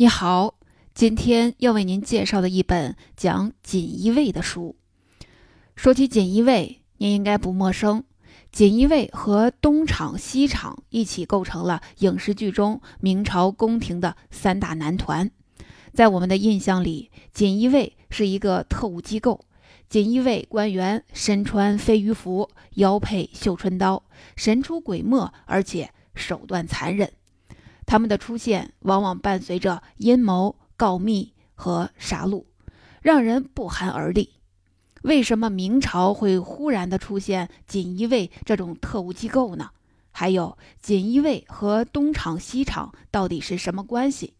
你好，今天要为您介绍的一本讲锦衣卫的书。说起锦衣卫，您应该不陌生。锦衣卫和东厂、西厂一起构成了影视剧中明朝宫廷的三大男团。在我们的印象里，锦衣卫是一个特务机构。锦衣卫官员身穿飞鱼服，腰佩绣春刀，神出鬼没，而且手段残忍。他们的出现往往伴随着阴谋、告密和杀戮，让人不寒而栗。为什么明朝会忽然的出现锦衣卫这种特务机构呢？还有，锦衣卫和东厂、西厂到底是什么关系？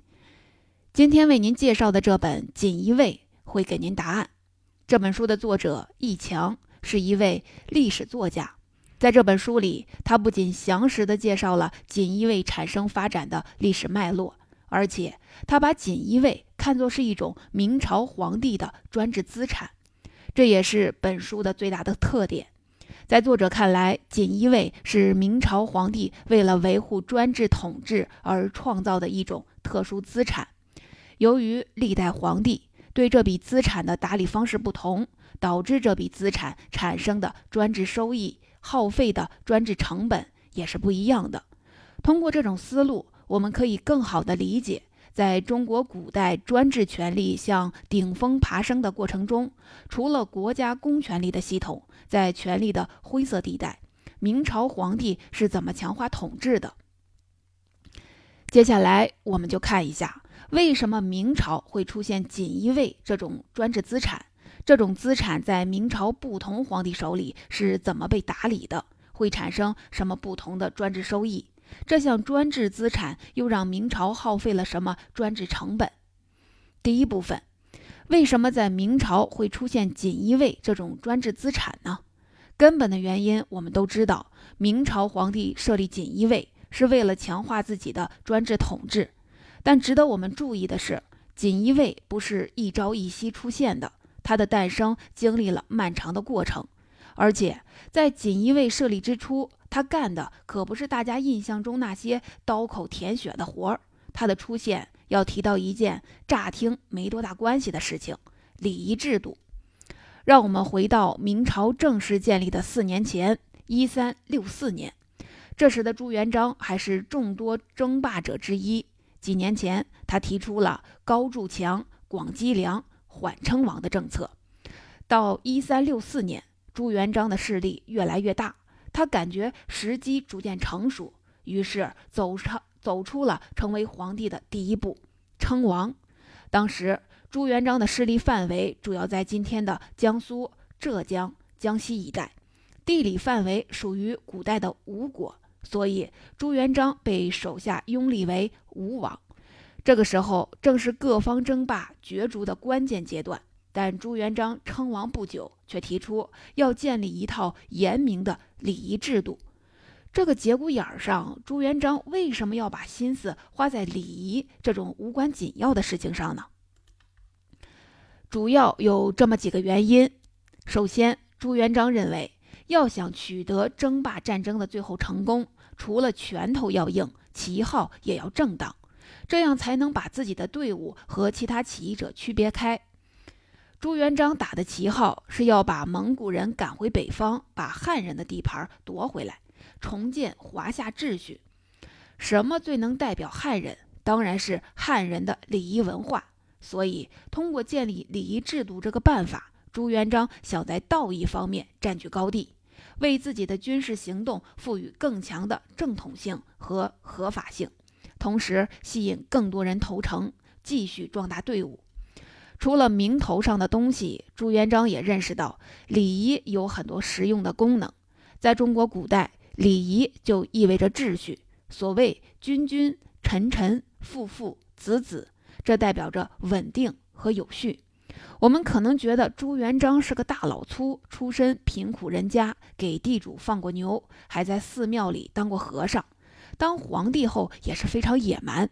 今天为您介绍的这本《锦衣卫》会给您答案。这本书的作者易强是一位历史作家。在这本书里，他不仅详实地介绍了锦衣卫产生发展的历史脉络，而且他把锦衣卫看作是一种明朝皇帝的专制资产，这也是本书的最大的特点。在作者看来，锦衣卫是明朝皇帝为了维护专制统治而创造的一种特殊资产。由于历代皇帝对这笔资产的打理方式不同，导致这笔资产产生的专制收益。耗费的专制成本也是不一样的。通过这种思路，我们可以更好地理解，在中国古代专制权力向顶峰爬升的过程中，除了国家公权力的系统，在权力的灰色地带，明朝皇帝是怎么强化统治的。接下来，我们就看一下为什么明朝会出现锦衣卫这种专制资产。这种资产在明朝不同皇帝手里是怎么被打理的？会产生什么不同的专制收益？这项专制资产又让明朝耗费了什么专制成本？第一部分，为什么在明朝会出现锦衣卫这种专制资产呢？根本的原因我们都知道，明朝皇帝设立锦衣卫是为了强化自己的专制统治。但值得我们注意的是，锦衣卫不是一朝一夕出现的。它的诞生经历了漫长的过程，而且在锦衣卫设立之初，他干的可不是大家印象中那些刀口舔血的活儿。他的出现要提到一件乍听没多大关系的事情——礼仪制度。让我们回到明朝正式建立的四年前，一三六四年，这时的朱元璋还是众多争霸者之一。几年前，他提出了高筑墙、广积粮。缓称王的政策，到一三六四年，朱元璋的势力越来越大，他感觉时机逐渐成熟，于是走上走出了成为皇帝的第一步——称王。当时朱元璋的势力范围主要在今天的江苏、浙江、江西一带，地理范围属于古代的吴国，所以朱元璋被手下拥立为吴王。这个时候正是各方争霸角逐的关键阶段，但朱元璋称王不久，却提出要建立一套严明的礼仪制度。这个节骨眼儿上，朱元璋为什么要把心思花在礼仪这种无关紧要的事情上呢？主要有这么几个原因。首先，朱元璋认为，要想取得争霸战争的最后成功，除了拳头要硬，旗号也要正当。这样才能把自己的队伍和其他起义者区别开。朱元璋打的旗号是要把蒙古人赶回北方，把汉人的地盘夺回来，重建华夏秩序。什么最能代表汉人？当然是汉人的礼仪文化。所以，通过建立礼仪制度这个办法，朱元璋想在道义方面占据高地，为自己的军事行动赋予更强的正统性和合法性。同时吸引更多人投诚，继续壮大队伍。除了名头上的东西，朱元璋也认识到礼仪有很多实用的功能。在中国古代，礼仪就意味着秩序。所谓君君臣臣父父子子，这代表着稳定和有序。我们可能觉得朱元璋是个大老粗，出身贫苦人家，给地主放过牛，还在寺庙里当过和尚。当皇帝后也是非常野蛮，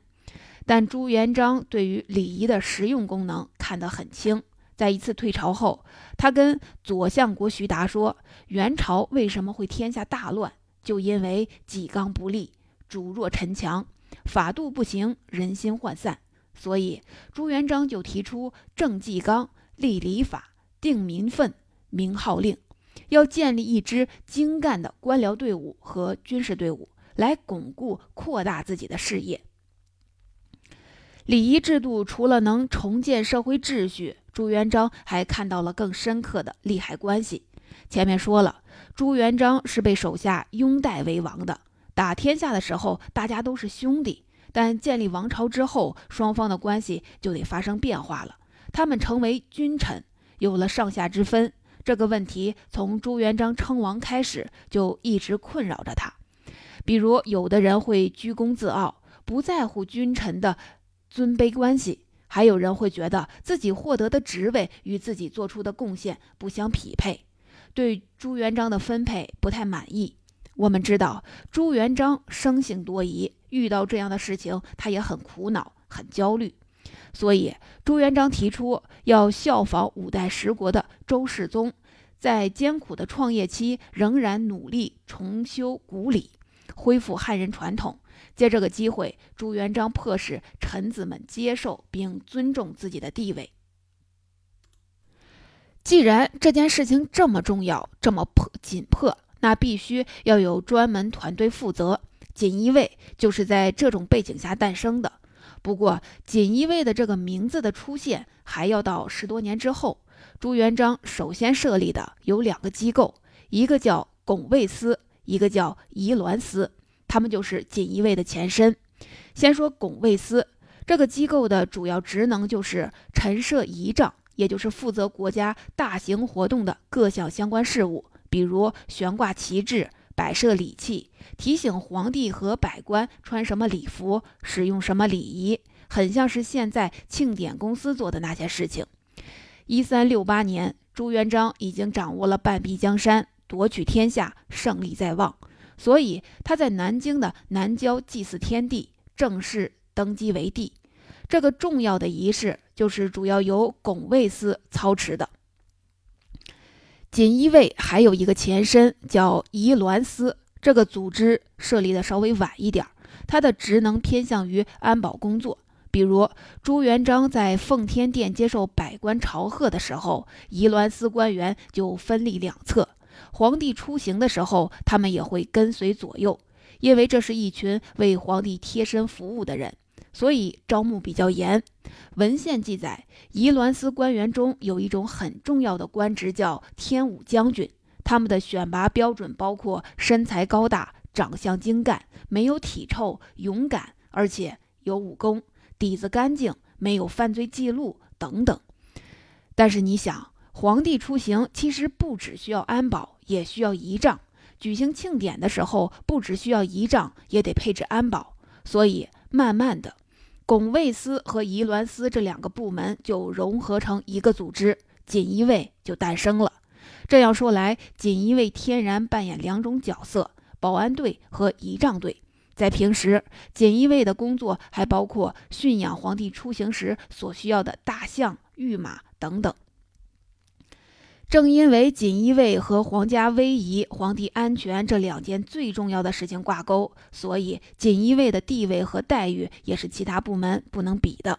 但朱元璋对于礼仪的实用功能看得很轻。在一次退朝后，他跟左相国徐达说：“元朝为什么会天下大乱？就因为纪纲不立，主弱臣强，法度不行，人心涣散。所以朱元璋就提出正纪纲、立礼法、定民愤、明号令，要建立一支精干的官僚队伍和军事队伍，来巩固扩大自己的事业。礼仪制度除了能重建社会秩序，朱元璋还看到了更深刻的利害关系。前面说了，朱元璋是被手下拥戴为王的，打天下的时候大家都是兄弟，但建立王朝之后，双方的关系就得发生变化了。他们成为君臣，有了上下之分。这个问题从朱元璋称王开始就一直困扰着他。比如，有的人会居功自傲，不在乎君臣的。尊卑关系，还有人会觉得自己获得的职位与自己做出的贡献不相匹配，对朱元璋的分配不太满意。我们知道朱元璋生性多疑，遇到这样的事情，他也很苦恼、很焦虑。所以朱元璋提出要效仿五代十国的周世宗，在艰苦的创业期仍然努力重修古礼，恢复汉人传统。借这个机会，朱元璋迫使臣子们接受并尊重自己的地位。既然这件事情这么重要、这么迫紧迫，那必须要有专门团队负责。锦衣卫就是在这种背景下诞生的。不过，锦衣卫的这个名字的出现还要到十多年之后。朱元璋首先设立的有两个机构，一个叫拱卫司，一个叫仪鸾司。他们就是锦衣卫的前身。先说拱卫司这个机构的主要职能就是陈设仪仗，也就是负责国家大型活动的各项相关事务，比如悬挂旗帜、摆设礼器、提醒皇帝和百官穿什么礼服、使用什么礼仪，很像是现在庆典公司做的那些事情。一三六八年，朱元璋已经掌握了半壁江山，夺取天下，胜利在望。所以他在南京的南郊祭祀天地，正式登基为帝。这个重要的仪式就是主要由拱卫司操持的。锦衣卫还有一个前身叫仪鸾司，这个组织设立的稍微晚一点，它的职能偏向于安保工作。比如朱元璋在奉天殿接受百官朝贺的时候，仪鸾司官员就分立两侧。皇帝出行的时候，他们也会跟随左右，因为这是一群为皇帝贴身服务的人，所以招募比较严。文献记载，仪鸾司官员中有一种很重要的官职叫天武将军，他们的选拔标准包括身材高大、长相精干、没有体臭、勇敢，而且有武功、底子干净、没有犯罪记录等等。但是你想，皇帝出行其实不只需要安保。也需要仪仗，举行庆典的时候，不只需要仪仗，也得配置安保。所以，慢慢的，拱卫司和仪鸾司这两个部门就融合成一个组织，锦衣卫就诞生了。这样说来，锦衣卫天然扮演两种角色：保安队和仪仗队。在平时，锦衣卫的工作还包括驯养皇帝出行时所需要的大象、御马等等。正因为锦衣卫和皇家威仪、皇帝安全这两件最重要的事情挂钩，所以锦衣卫的地位和待遇也是其他部门不能比的。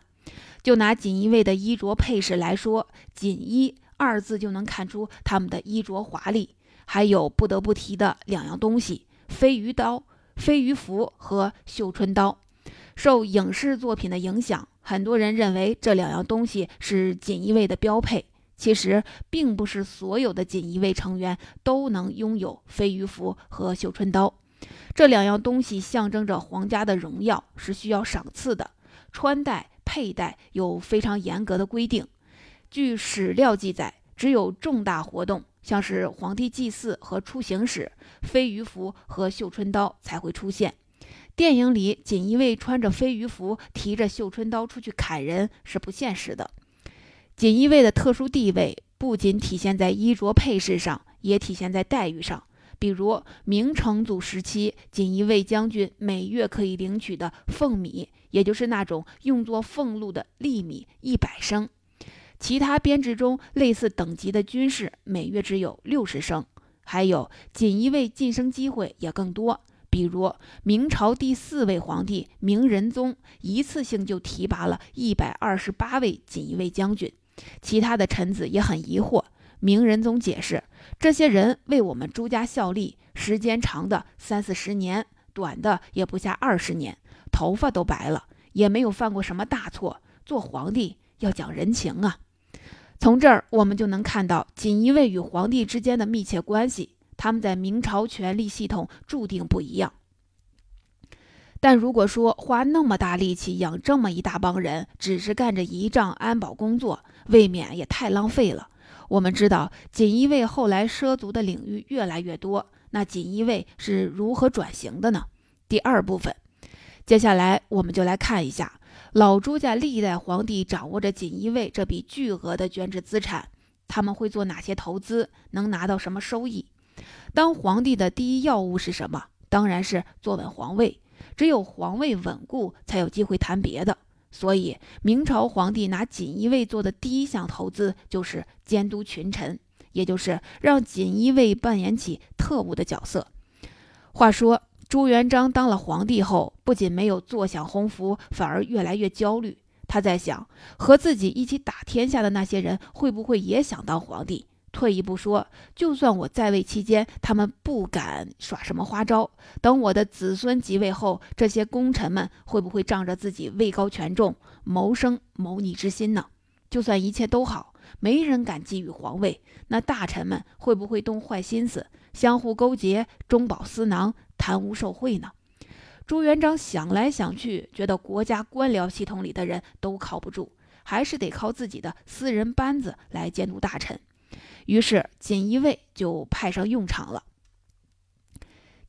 就拿锦衣卫的衣着配饰来说，“锦衣”二字就能看出他们的衣着华丽。还有不得不提的两样东西：飞鱼刀、飞鱼符和绣春刀。受影视作品的影响，很多人认为这两样东西是锦衣卫的标配。其实并不是所有的锦衣卫成员都能拥有飞鱼服和绣春刀，这两样东西象征着皇家的荣耀，是需要赏赐的。穿戴佩戴有非常严格的规定。据史料记载，只有重大活动，像是皇帝祭祀和出行时，飞鱼服和绣春刀才会出现。电影里锦衣卫穿着飞鱼服，提着绣春刀出去砍人是不现实的。锦衣卫的特殊地位不仅体现在衣着配饰上，也体现在待遇上。比如明成祖时期，锦衣卫将军每月可以领取的俸米，也就是那种用作俸禄的粒米一百升；其他编制中类似等级的军士每月只有六十升。还有锦衣卫晋升机会也更多，比如明朝第四位皇帝明仁宗，一次性就提拔了一百二十八位锦衣卫将军。其他的臣子也很疑惑。明仁宗解释，这些人为我们朱家效力，时间长的三四十年，短的也不下二十年，头发都白了，也没有犯过什么大错。做皇帝要讲人情啊！从这儿我们就能看到锦衣卫与皇帝之间的密切关系。他们在明朝权力系统注定不一样。但如果说花那么大力气养这么一大帮人，只是干着仪仗安保工作，未免也太浪费了。我们知道，锦衣卫后来涉足的领域越来越多。那锦衣卫是如何转型的呢？第二部分，接下来我们就来看一下老朱家历代皇帝掌握着锦衣卫这笔巨额的捐制资产，他们会做哪些投资，能拿到什么收益？当皇帝的第一要务是什么？当然是坐稳皇位。只有皇位稳固，才有机会谈别的。所以，明朝皇帝拿锦衣卫做的第一项投资就是监督群臣，也就是让锦衣卫扮演起特务的角色。话说，朱元璋当了皇帝后，不仅没有坐享鸿福，反而越来越焦虑。他在想，和自己一起打天下的那些人，会不会也想当皇帝？退一步说，就算我在位期间，他们不敢耍什么花招，等我的子孙即位后，这些功臣们会不会仗着自己位高权重，谋生谋逆之心呢？就算一切都好，没人敢觊觎皇位，那大臣们会不会动坏心思，相互勾结，中饱私囊，贪污受贿呢？朱元璋想来想去，觉得国家官僚系统里的人都靠不住，还是得靠自己的私人班子来监督大臣。于是锦衣卫就派上用场了。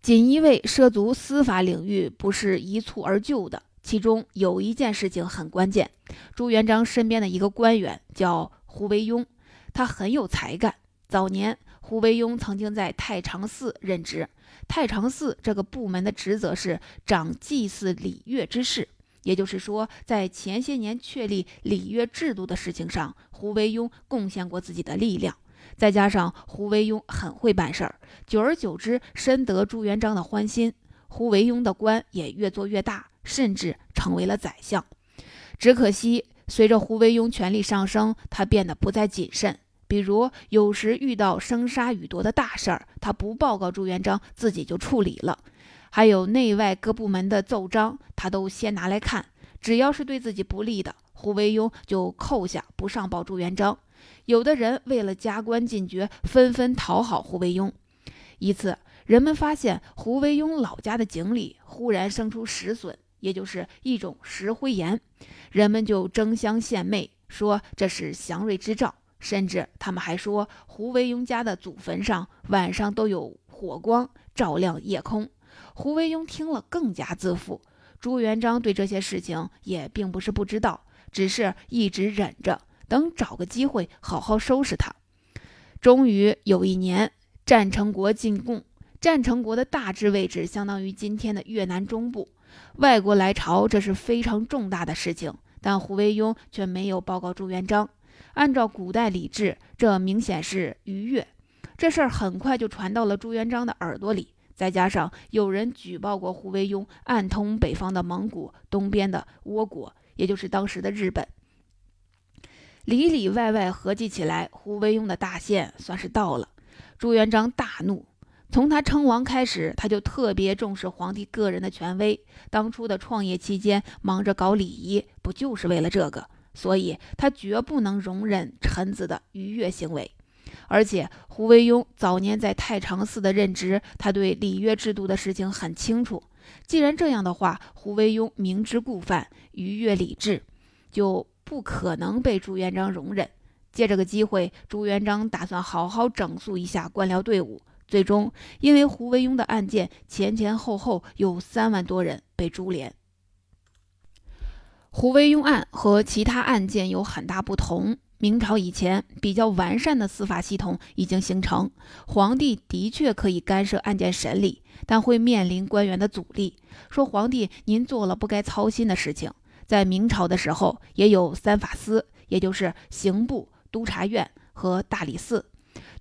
锦衣卫涉足司法领域不是一蹴而就的，其中有一件事情很关键。朱元璋身边的一个官员叫胡惟庸，他很有才干。早年胡惟庸曾经在太常寺任职，太常寺这个部门的职责是掌祭祀礼乐之事，也就是说，在前些年确立礼乐制度的事情上，胡惟庸贡献过自己的力量。再加上胡惟庸很会办事儿，久而久之深得朱元璋的欢心。胡惟庸的官也越做越大，甚至成为了宰相。只可惜，随着胡惟庸权力上升，他变得不再谨慎。比如，有时遇到生杀予夺的大事儿，他不报告朱元璋，自己就处理了；还有内外各部门的奏章，他都先拿来看，只要是对自己不利的，胡惟庸就扣下，不上报朱元璋。有的人为了加官进爵，纷纷讨好胡惟庸。一次，人们发现胡惟庸老家的井里忽然生出石笋，也就是一种石灰岩，人们就争相献媚，说这是祥瑞之兆。甚至他们还说，胡惟庸家的祖坟上晚上都有火光照亮夜空。胡惟庸听了更加自负。朱元璋对这些事情也并不是不知道，只是一直忍着。等找个机会好好收拾他。终于有一年，战成国进贡。战成国的大致位置相当于今天的越南中部。外国来朝，这是非常重大的事情。但胡惟庸却没有报告朱元璋。按照古代礼制，这明显是逾越。这事儿很快就传到了朱元璋的耳朵里。再加上有人举报过胡惟庸暗通北方的蒙古、东边的倭国，也就是当时的日本。里里外外合计起来，胡惟庸的大限算是到了。朱元璋大怒，从他称王开始，他就特别重视皇帝个人的权威。当初的创业期间，忙着搞礼仪，不就是为了这个？所以他绝不能容忍臣子的逾越行为。而且胡惟庸早年在太常寺的任职，他对礼乐制度的事情很清楚。既然这样的话，胡惟庸明知故犯，逾越礼制，就。不可能被朱元璋容忍。借这个机会，朱元璋打算好好整肃一下官僚队伍。最终，因为胡惟庸的案件前前后后有三万多人被株连。胡惟庸案和其他案件有很大不同。明朝以前比较完善的司法系统已经形成，皇帝的确可以干涉案件审理，但会面临官员的阻力，说皇帝您做了不该操心的事情。在明朝的时候，也有三法司，也就是刑部、督察院和大理寺。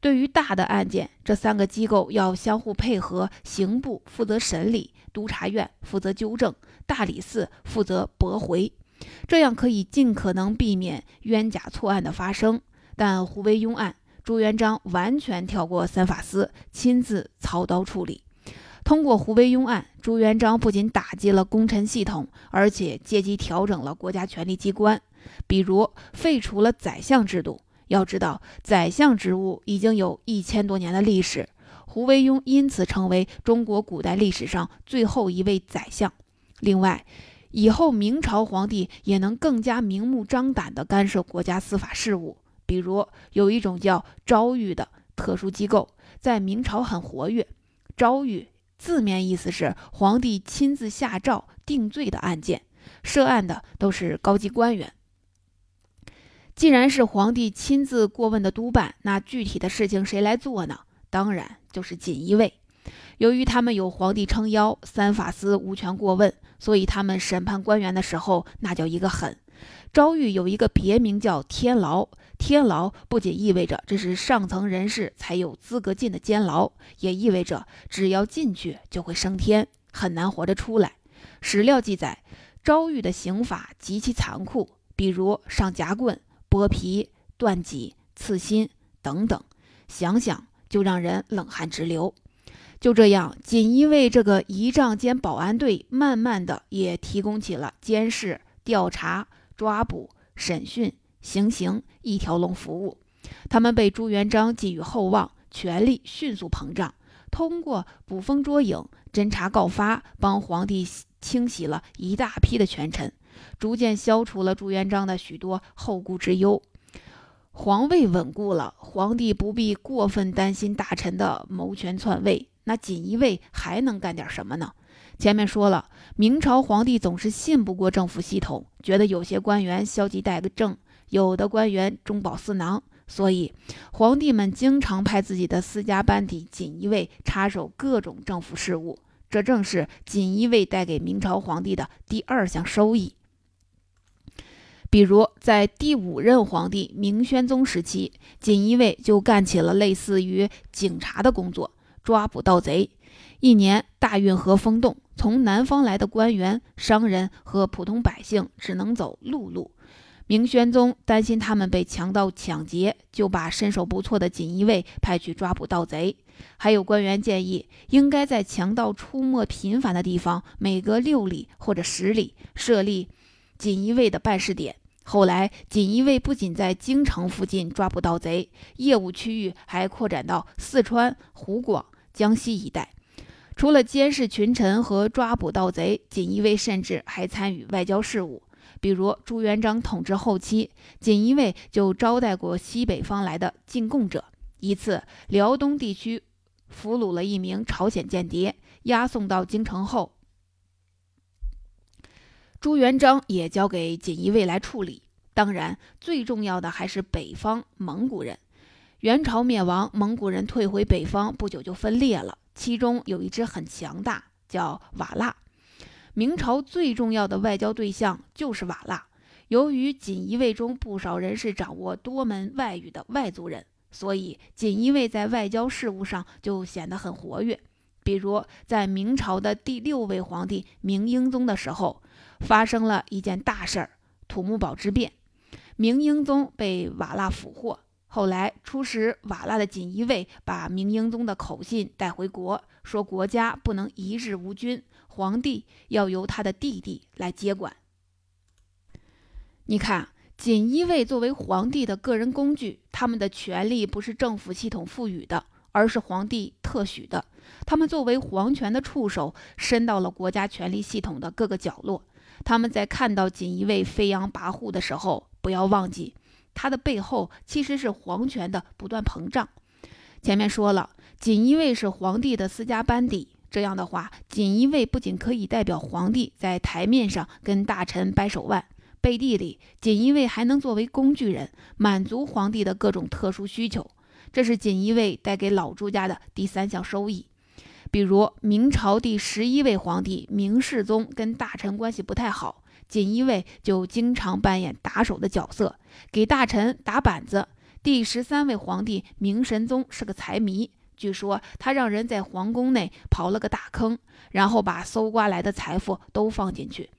对于大的案件，这三个机构要相互配合，刑部负责审理，督察院负责纠正，大理寺负责驳回，这样可以尽可能避免冤假错案的发生。但胡惟庸案，朱元璋完全跳过三法司，亲自操刀处理。通过胡惟庸案，朱元璋不仅打击了功臣系统，而且借机调整了国家权力机关，比如废除了宰相制度。要知道，宰相职务已经有一千多年的历史，胡惟庸因此成为中国古代历史上最后一位宰相。另外，以后明朝皇帝也能更加明目张胆地干涉国家司法事务，比如有一种叫诏狱的特殊机构，在明朝很活跃。诏狱字面意思是皇帝亲自下诏定罪的案件，涉案的都是高级官员。既然是皇帝亲自过问的督办，那具体的事情谁来做呢？当然就是锦衣卫。由于他们有皇帝撑腰，三法司无权过问，所以他们审判官员的时候那叫一个狠。诏狱有一个别名叫天牢，天牢不仅意味着这是上层人士才有资格进的监牢，也意味着只要进去就会升天，很难活着出来。史料记载，诏狱的刑法极其残酷，比如上夹棍。剥皮、断脊、刺心等等，想想就让人冷汗直流。就这样，锦衣卫这个仪仗兼保安队，慢慢的也提供起了监视、调查、抓捕、审讯、行刑一条龙服务。他们被朱元璋寄予厚望，权力迅速膨胀，通过捕风捉影、侦查告发，帮皇帝清洗了一大批的权臣。逐渐消除了朱元璋的许多后顾之忧，皇位稳固了，皇帝不必过分担心大臣的谋权篡位。那锦衣卫还能干点什么呢？前面说了，明朝皇帝总是信不过政府系统，觉得有些官员消极怠政，有的官员中饱私囊，所以皇帝们经常派自己的私家班底锦衣卫插手各种政府事务。这正是锦衣卫带给明朝皇帝的第二项收益。比如，在第五任皇帝明宣宗时期，锦衣卫就干起了类似于警察的工作，抓捕盗贼。一年，大运河封冻，从南方来的官员、商人和普通百姓只能走陆路。明宣宗担心他们被强盗抢劫，就把身手不错的锦衣卫派去抓捕盗贼。还有官员建议，应该在强盗出没频繁的地方，每隔六里或者十里设立。锦衣卫的办事点。后来，锦衣卫不仅在京城附近抓捕盗贼，业务区域还扩展到四川、湖广、江西一带。除了监视群臣和抓捕盗贼，锦衣卫甚至还参与外交事务。比如朱元璋统治后期，锦衣卫就招待过西北方来的进贡者。一次，辽东地区俘虏了一名朝鲜间谍，押送到京城后。朱元璋也交给锦衣卫来处理。当然，最重要的还是北方蒙古人。元朝灭亡，蒙古人退回北方，不久就分裂了。其中有一支很强大，叫瓦剌。明朝最重要的外交对象就是瓦剌。由于锦衣卫中不少人是掌握多门外语的外族人，所以锦衣卫在外交事务上就显得很活跃。比如，在明朝的第六位皇帝明英宗的时候。发生了一件大事儿——土木堡之变。明英宗被瓦剌俘获，后来出使瓦剌的锦衣卫把明英宗的口信带回国，说国家不能一日无君，皇帝要由他的弟弟来接管。你看，锦衣卫作为皇帝的个人工具，他们的权力不是政府系统赋予的，而是皇帝特许的。他们作为皇权的触手，伸到了国家权力系统的各个角落。他们在看到锦衣卫飞扬跋扈的时候，不要忘记，他的背后其实是皇权的不断膨胀。前面说了，锦衣卫是皇帝的私家班底，这样的话，锦衣卫不仅可以代表皇帝在台面上跟大臣掰手腕，背地里，锦衣卫还能作为工具人，满足皇帝的各种特殊需求。这是锦衣卫带给老朱家的第三项收益。比如明朝第十一位皇帝明世宗跟大臣关系不太好，锦衣卫就经常扮演打手的角色，给大臣打板子。第十三位皇帝明神宗是个财迷，据说他让人在皇宫内刨了个大坑，然后把搜刮来的财富都放进去。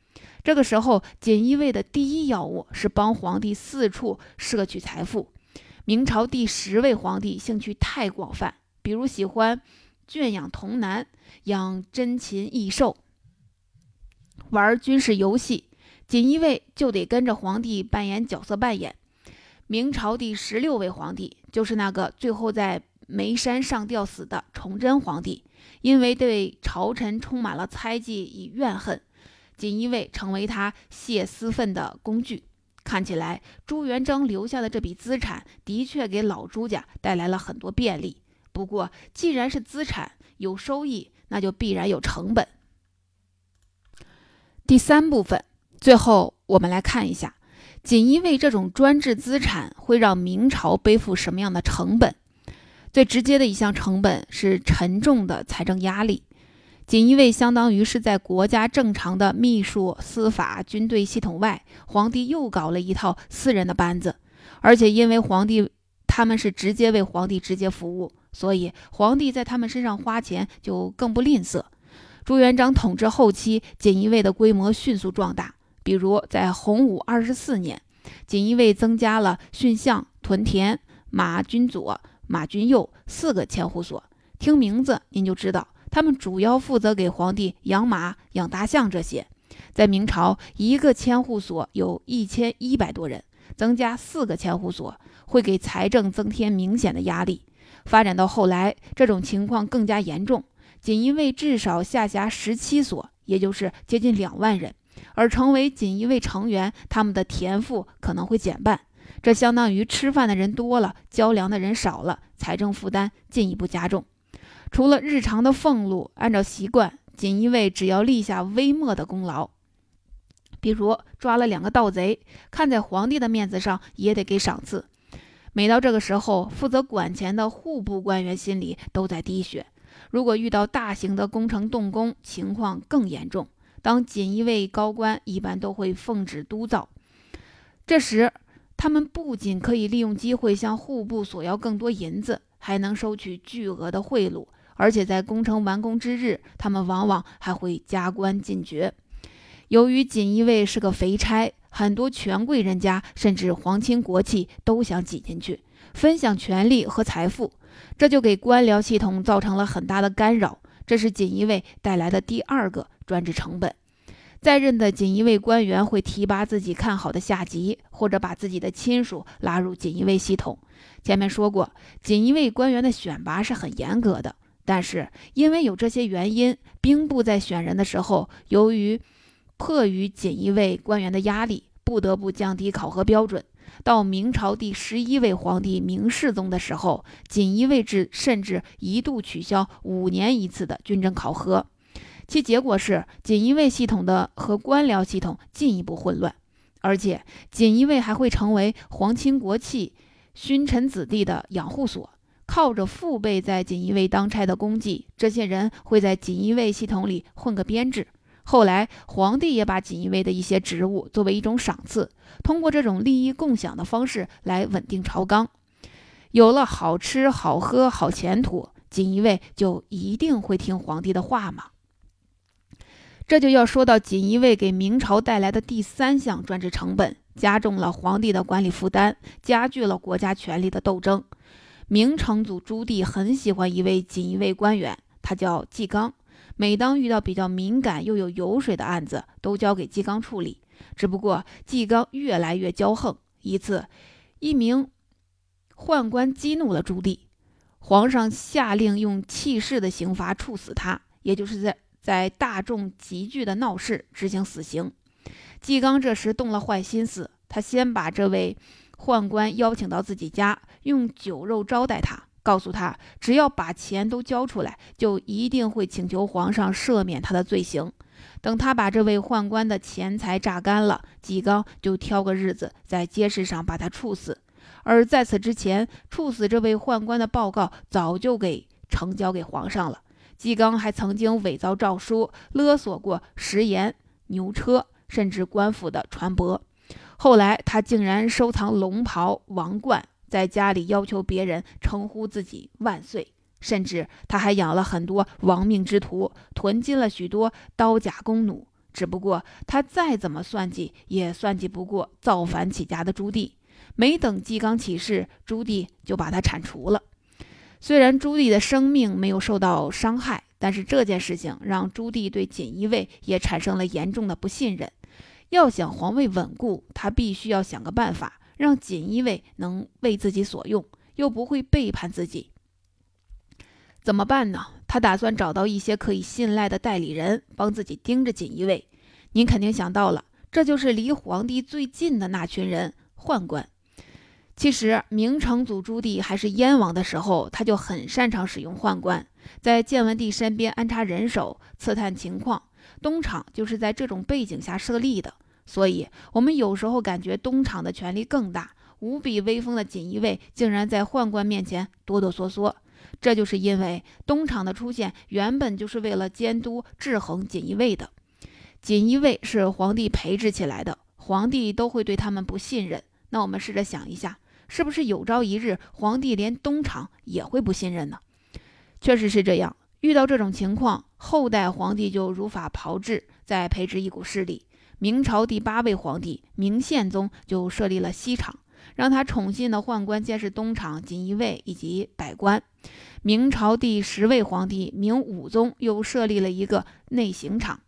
这个时候，锦衣卫的第一要务是帮皇帝四处摄取财富。明朝第十位皇帝兴趣太广泛，比如喜欢圈养童男、养珍禽异兽、玩军事游戏，锦衣卫就得跟着皇帝扮演角色扮演。明朝第十六位皇帝就是那个最后在煤山上吊死的崇祯皇帝，因为对朝臣充满了猜忌与怨恨。锦衣卫成为他泄私愤的工具。看起来朱元璋留下的这笔资产的确给老朱家带来了很多便利。不过，既然是资产，有收益，那就必然有成本。第三部分，最后我们来看一下，锦衣卫这种专制资产会让明朝背负什么样的成本？最直接的一项成本是沉重的财政压力。锦衣卫相当于是在国家正常的秘书、司法、军队系统外，皇帝又搞了一套私人的班子，而且因为皇帝他们是直接为皇帝直接服务，所以皇帝在他们身上花钱就更不吝啬。朱元璋统治后期，锦衣卫的规模迅速壮大，比如在洪武二十四年，锦衣卫增加了驯象、屯田、马军左、马军右四个千户所，听名字您就知道。他们主要负责给皇帝养马、养大象这些。在明朝，一个千户所有一千一百多人，增加四个千户所会给财政增添明显的压力。发展到后来，这种情况更加严重。锦衣卫至少下辖十七所，也就是接近两万人。而成为锦衣卫成员，他们的田赋可能会减半，这相当于吃饭的人多了，交粮的人少了，财政负担进一步加重。除了日常的俸禄，按照习惯，锦衣卫只要立下微末的功劳，比如抓了两个盗贼，看在皇帝的面子上也得给赏赐。每到这个时候，负责管钱的户部官员心里都在滴血。如果遇到大型的工程动工，情况更严重。当锦衣卫高官一般都会奉旨督造，这时他们不仅可以利用机会向户部索要更多银子，还能收取巨额的贿赂。而且在工程完工之日，他们往往还会加官进爵。由于锦衣卫是个肥差，很多权贵人家甚至皇亲国戚都想挤进去，分享权力和财富，这就给官僚系统造成了很大的干扰。这是锦衣卫带来的第二个专制成本。在任的锦衣卫官员会提拔自己看好的下级，或者把自己的亲属拉入锦衣卫系统。前面说过，锦衣卫官员的选拔是很严格的。但是，因为有这些原因，兵部在选人的时候，由于迫于锦衣卫官员的压力，不得不降低考核标准。到明朝第十一位皇帝明世宗的时候，锦衣卫制甚至一度取消五年一次的军政考核，其结果是锦衣卫系统的和官僚系统进一步混乱，而且锦衣卫还会成为皇亲国戚、勋臣子弟的养护所。靠着父辈在锦衣卫当差的功绩，这些人会在锦衣卫系统里混个编制。后来，皇帝也把锦衣卫的一些职务作为一种赏赐，通过这种利益共享的方式来稳定朝纲。有了好吃好喝好前途，锦衣卫就一定会听皇帝的话吗？这就要说到锦衣卫给明朝带来的第三项专制成本，加重了皇帝的管理负担，加剧了国家权力的斗争。明成祖朱棣很喜欢一位锦衣卫官员，他叫纪纲。每当遇到比较敏感又有油水的案子，都交给纪纲处理。只不过纪纲越来越骄横。一次，一名宦官激怒了朱棣，皇上下令用弃市的刑罚处死他，也就是在在大众集聚的闹市执行死刑。纪纲这时动了坏心思，他先把这位。宦官邀请到自己家，用酒肉招待他，告诉他只要把钱都交出来，就一定会请求皇上赦免他的罪行。等他把这位宦官的钱财榨干了，纪纲就挑个日子在街市上把他处死。而在此之前，处死这位宦官的报告早就给呈交给皇上了。纪纲还曾经伪造诏书，勒索过食盐、牛车，甚至官府的船舶。后来，他竟然收藏龙袍、王冠，在家里要求别人称呼自己万岁，甚至他还养了很多亡命之徒，囤积了许多刀甲弓弩。只不过他再怎么算计，也算计不过造反起家的朱棣。没等纪纲起事，朱棣就把他铲除了。虽然朱棣的生命没有受到伤害，但是这件事情让朱棣对锦衣卫也产生了严重的不信任。要想皇位稳固，他必须要想个办法，让锦衣卫能为自己所用，又不会背叛自己。怎么办呢？他打算找到一些可以信赖的代理人，帮自己盯着锦衣卫。您肯定想到了，这就是离皇帝最近的那群人——宦官。其实，明成祖朱棣还是燕王的时候，他就很擅长使用宦官，在建文帝身边安插人手，刺探情况。东厂就是在这种背景下设立的，所以我们有时候感觉东厂的权力更大，无比威风的锦衣卫竟然在宦官面前哆哆嗦嗦。这就是因为东厂的出现原本就是为了监督制衡锦衣卫的。锦衣卫是皇帝培植起来的，皇帝都会对他们不信任。那我们试着想一下。是不是有朝一日皇帝连东厂也会不信任呢？确实是这样。遇到这种情况，后代皇帝就如法炮制，再培植一股势力。明朝第八位皇帝明宪宗就设立了西厂，让他宠信的宦官监视东厂、锦衣卫以及百官。明朝第十位皇帝明武宗又设立了一个内刑厂。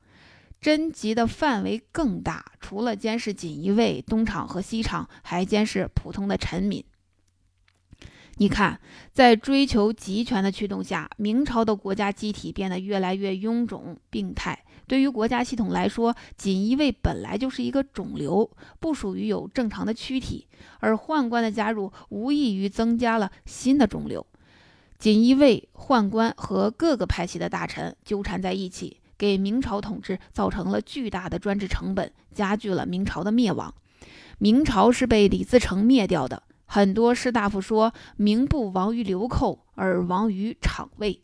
侦缉的范围更大，除了监视锦衣卫、东厂和西厂，还监视普通的臣民。你看，在追求集权的驱动下，明朝的国家机体变得越来越臃肿、病态。对于国家系统来说，锦衣卫本来就是一个肿瘤，不属于有正常的躯体，而宦官的加入无异于增加了新的肿瘤。锦衣卫、宦官和各个派系的大臣纠缠在一起。给明朝统治造成了巨大的专制成本，加剧了明朝的灭亡。明朝是被李自成灭掉的。很多士大夫说明不亡于流寇，而亡于场卫。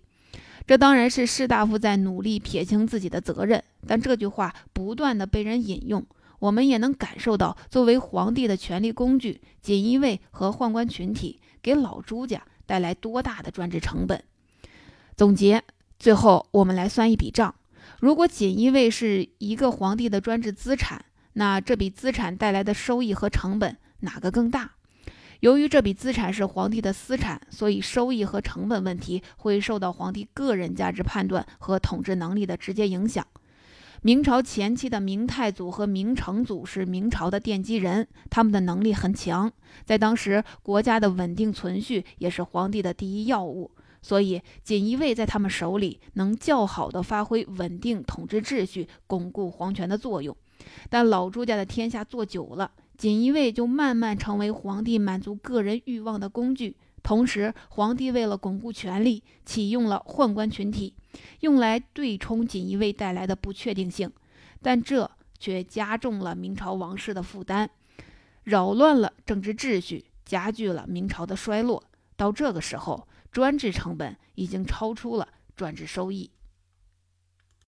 这当然是士大夫在努力撇清自己的责任，但这句话不断的被人引用，我们也能感受到，作为皇帝的权力工具，锦衣卫和宦官群体给老朱家带来多大的专制成本。总结，最后我们来算一笔账。如果锦衣卫是一个皇帝的专制资产，那这笔资产带来的收益和成本哪个更大？由于这笔资产是皇帝的私产，所以收益和成本问题会受到皇帝个人价值判断和统治能力的直接影响。明朝前期的明太祖和明成祖是明朝的奠基人，他们的能力很强，在当时国家的稳定存续也是皇帝的第一要务。所以，锦衣卫在他们手里能较好的发挥稳定统治秩序、巩固皇权的作用。但老朱家的天下做久了，锦衣卫就慢慢成为皇帝满足个人欲望的工具。同时，皇帝为了巩固权力，启用了宦官群体，用来对冲锦衣卫带来的不确定性。但这却加重了明朝王室的负担，扰乱了政治秩序，加剧了明朝的衰落。到这个时候，专制成本已经超出了专制收益。